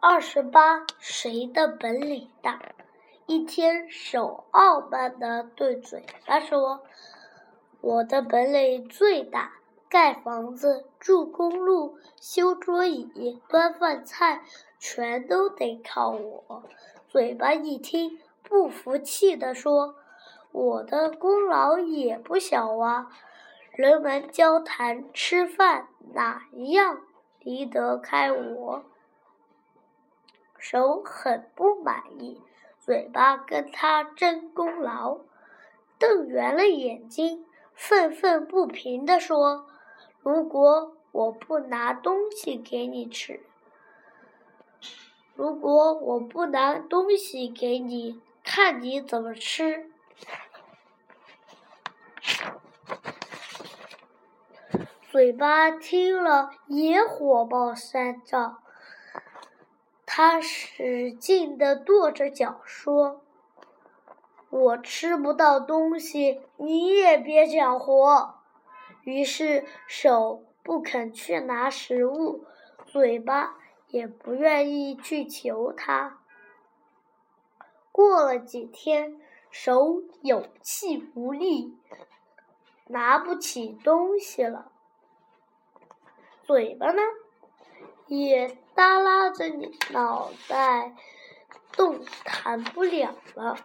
二十八，谁的本领大？一天，手傲慢地对嘴巴说：“我的本领最大，盖房子、筑公路、修桌椅、端饭菜，全都得靠我。”嘴巴一听，不服气地说：“我的功劳也不小啊！人们交谈吃饭，哪一样离得开我？”手很不满意。嘴巴跟他争功劳，瞪圆了眼睛，愤愤不平地说：“如果我不拿东西给你吃，如果我不拿东西给你，看你怎么吃？”嘴巴听了也火冒三丈。他使劲地跺着脚说：“我吃不到东西，你也别想活。”于是手不肯去拿食物，嘴巴也不愿意去求他。过了几天，手有气无力，拿不起东西了。嘴巴呢？也耷拉着你脑袋，动弹不了了。